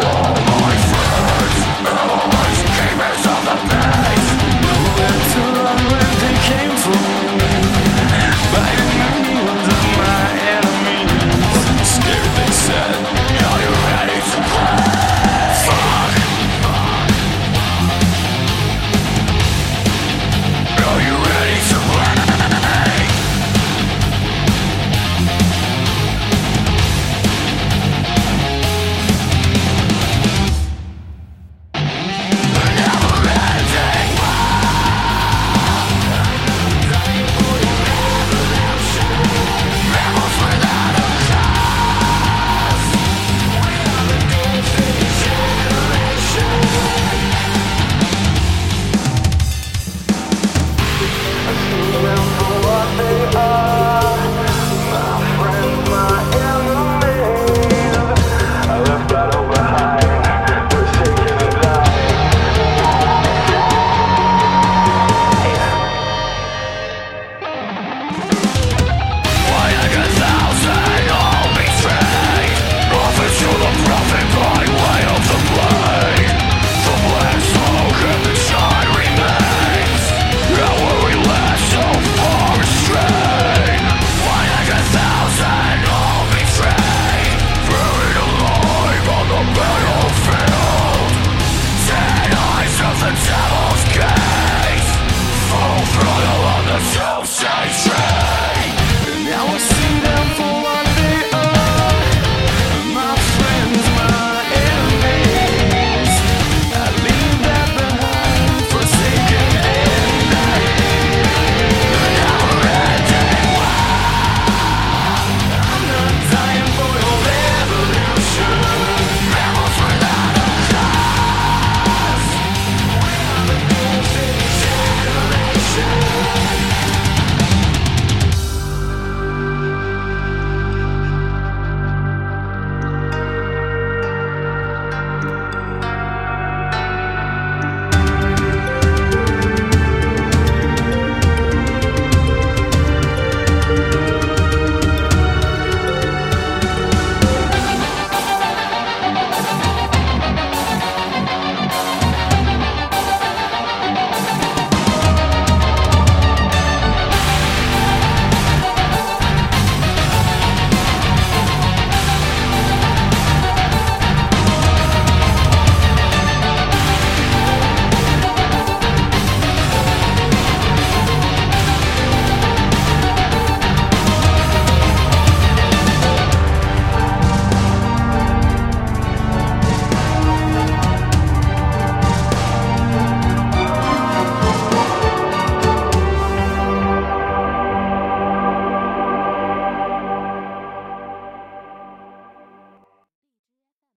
Wow. Shut